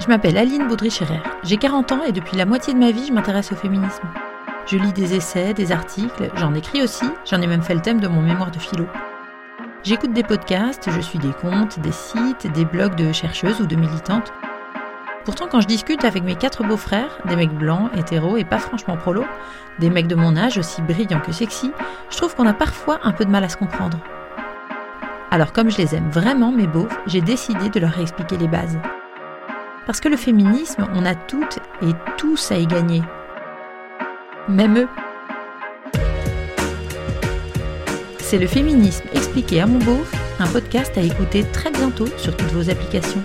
Je m'appelle Aline Baudry-Scherer. J'ai 40 ans et depuis la moitié de ma vie, je m'intéresse au féminisme. Je lis des essais, des articles, j'en écris aussi, j'en ai même fait le thème de mon mémoire de philo. J'écoute des podcasts, je suis des comptes, des sites, des blogs de chercheuses ou de militantes. Pourtant, quand je discute avec mes quatre beaux-frères, des mecs blancs, hétéros et pas franchement prolos, des mecs de mon âge aussi brillants que sexy, je trouve qu'on a parfois un peu de mal à se comprendre. Alors comme je les aime vraiment, mes beaufs, j'ai décidé de leur expliquer les bases. Parce que le féminisme, on a toutes et tous à y gagner. Même eux. C'est le féminisme expliqué à mon un podcast à écouter très bientôt sur toutes vos applications.